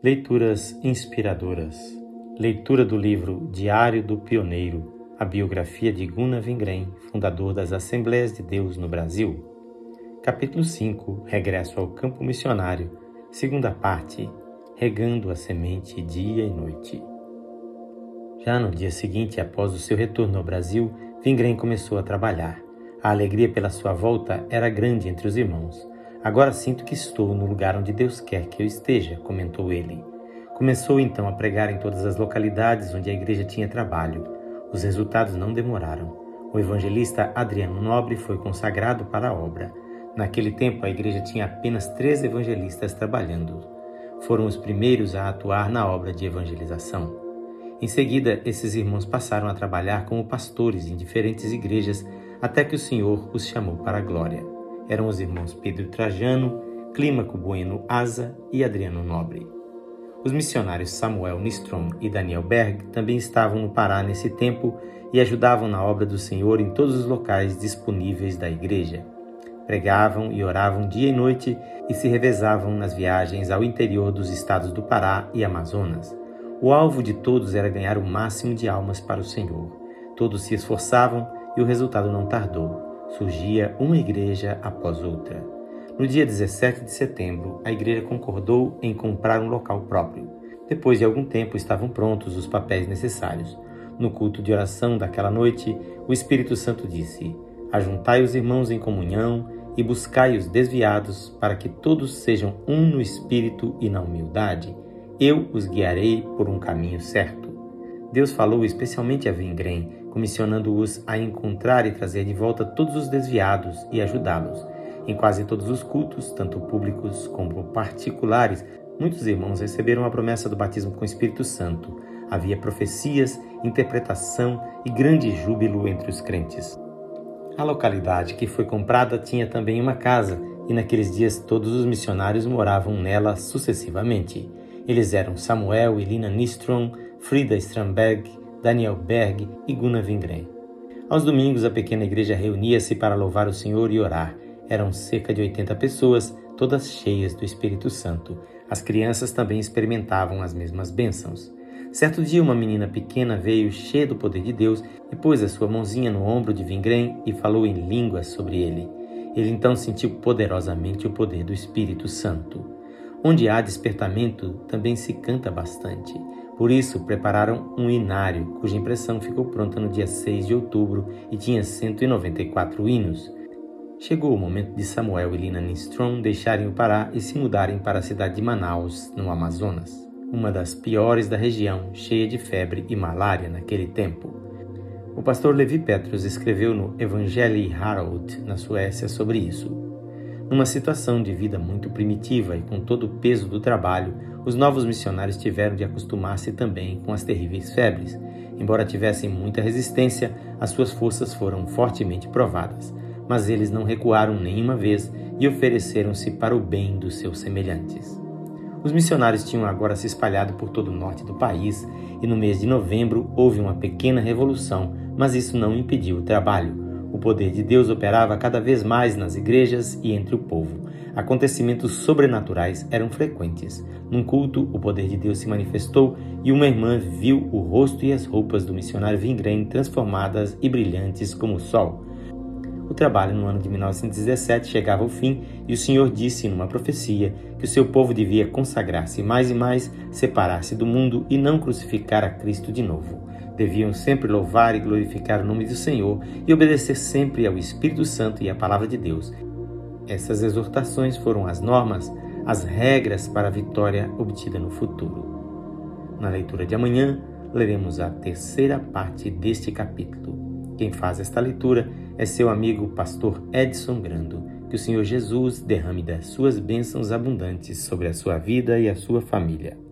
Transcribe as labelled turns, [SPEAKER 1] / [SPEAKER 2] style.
[SPEAKER 1] Leituras inspiradoras. Leitura do livro Diário do Pioneiro, a biografia de Gunnar Vingren, fundador das Assembleias de Deus no Brasil. Capítulo 5 Regresso ao campo missionário. Segunda parte Regando a semente dia e noite. Já no dia seguinte, após o seu retorno ao Brasil, Vingren começou a trabalhar. A alegria pela sua volta era grande entre os irmãos. Agora sinto que estou no lugar onde Deus quer que eu esteja, comentou ele. Começou então a pregar em todas as localidades onde a igreja tinha trabalho. Os resultados não demoraram. O evangelista Adriano Nobre foi consagrado para a obra. Naquele tempo, a igreja tinha apenas três evangelistas trabalhando. Foram os primeiros a atuar na obra de evangelização. Em seguida, esses irmãos passaram a trabalhar como pastores em diferentes igrejas até que o Senhor os chamou para a glória eram os irmãos Pedro Trajano, Clímaco Bueno Asa e Adriano Nobre. Os missionários Samuel Nistrom e Daniel Berg também estavam no Pará nesse tempo e ajudavam na obra do Senhor em todos os locais disponíveis da igreja. Pregavam e oravam dia e noite e se revezavam nas viagens ao interior dos estados do Pará e Amazonas. O alvo de todos era ganhar o máximo de almas para o Senhor. Todos se esforçavam e o resultado não tardou surgia uma igreja após outra. No dia 17 de setembro, a igreja concordou em comprar um local próprio. Depois de algum tempo, estavam prontos os papéis necessários. No culto de oração daquela noite, o Espírito Santo disse: Ajuntai os irmãos em comunhão e buscai os desviados, para que todos sejam um no espírito e na humildade. Eu os guiarei por um caminho certo. Deus falou especialmente a Vingrem, comissionando-os a encontrar e trazer de volta todos os desviados e ajudá-los. Em quase todos os cultos, tanto públicos como particulares, muitos irmãos receberam a promessa do batismo com o Espírito Santo. Havia profecias, interpretação e grande júbilo entre os crentes. A localidade que foi comprada tinha também uma casa, e naqueles dias todos os missionários moravam nela sucessivamente. Eles eram Samuel e Lina Nistrom, Frida Stramberg, Daniel Berg e Gunnar Vingren. Aos domingos, a pequena igreja reunia-se para louvar o Senhor e orar. Eram cerca de 80 pessoas, todas cheias do Espírito Santo. As crianças também experimentavam as mesmas bênçãos. Certo dia, uma menina pequena veio cheia do poder de Deus e pôs a sua mãozinha no ombro de Vingren e falou em línguas sobre ele. Ele então sentiu poderosamente o poder do Espírito Santo. Onde há despertamento, também se canta bastante. Por isso, prepararam um inário, cuja impressão ficou pronta no dia 6 de outubro e tinha 194 hinos. Chegou o momento de Samuel e Lina Nistrom deixarem o Pará e se mudarem para a cidade de Manaus, no Amazonas, uma das piores da região, cheia de febre e malária naquele tempo. O pastor Levi Petrus escreveu no Evangelii Herald, na Suécia, sobre isso. Numa situação de vida muito primitiva e com todo o peso do trabalho, os novos missionários tiveram de acostumar-se também com as terríveis febres. Embora tivessem muita resistência, as suas forças foram fortemente provadas, mas eles não recuaram nenhuma vez e ofereceram-se para o bem dos seus semelhantes. Os missionários tinham agora se espalhado por todo o norte do país e no mês de novembro houve uma pequena revolução, mas isso não impediu o trabalho. O poder de Deus operava cada vez mais nas igrejas e entre o povo. Acontecimentos sobrenaturais eram frequentes. Num culto, o poder de Deus se manifestou e uma irmã viu o rosto e as roupas do missionário Vingren transformadas e brilhantes como o sol. O trabalho no ano de 1917 chegava ao fim e o Senhor disse numa profecia que o seu povo devia consagrar-se mais e mais, separar-se do mundo e não crucificar a Cristo de novo. Deviam sempre louvar e glorificar o nome do Senhor e obedecer sempre ao Espírito Santo e à palavra de Deus. Essas exortações foram as normas, as regras para a vitória obtida no futuro. Na leitura de amanhã, leremos a terceira parte deste capítulo. Quem faz esta leitura é seu amigo pastor Edson Grando. Que o Senhor Jesus derrame das suas bênçãos abundantes sobre a sua vida e a sua família.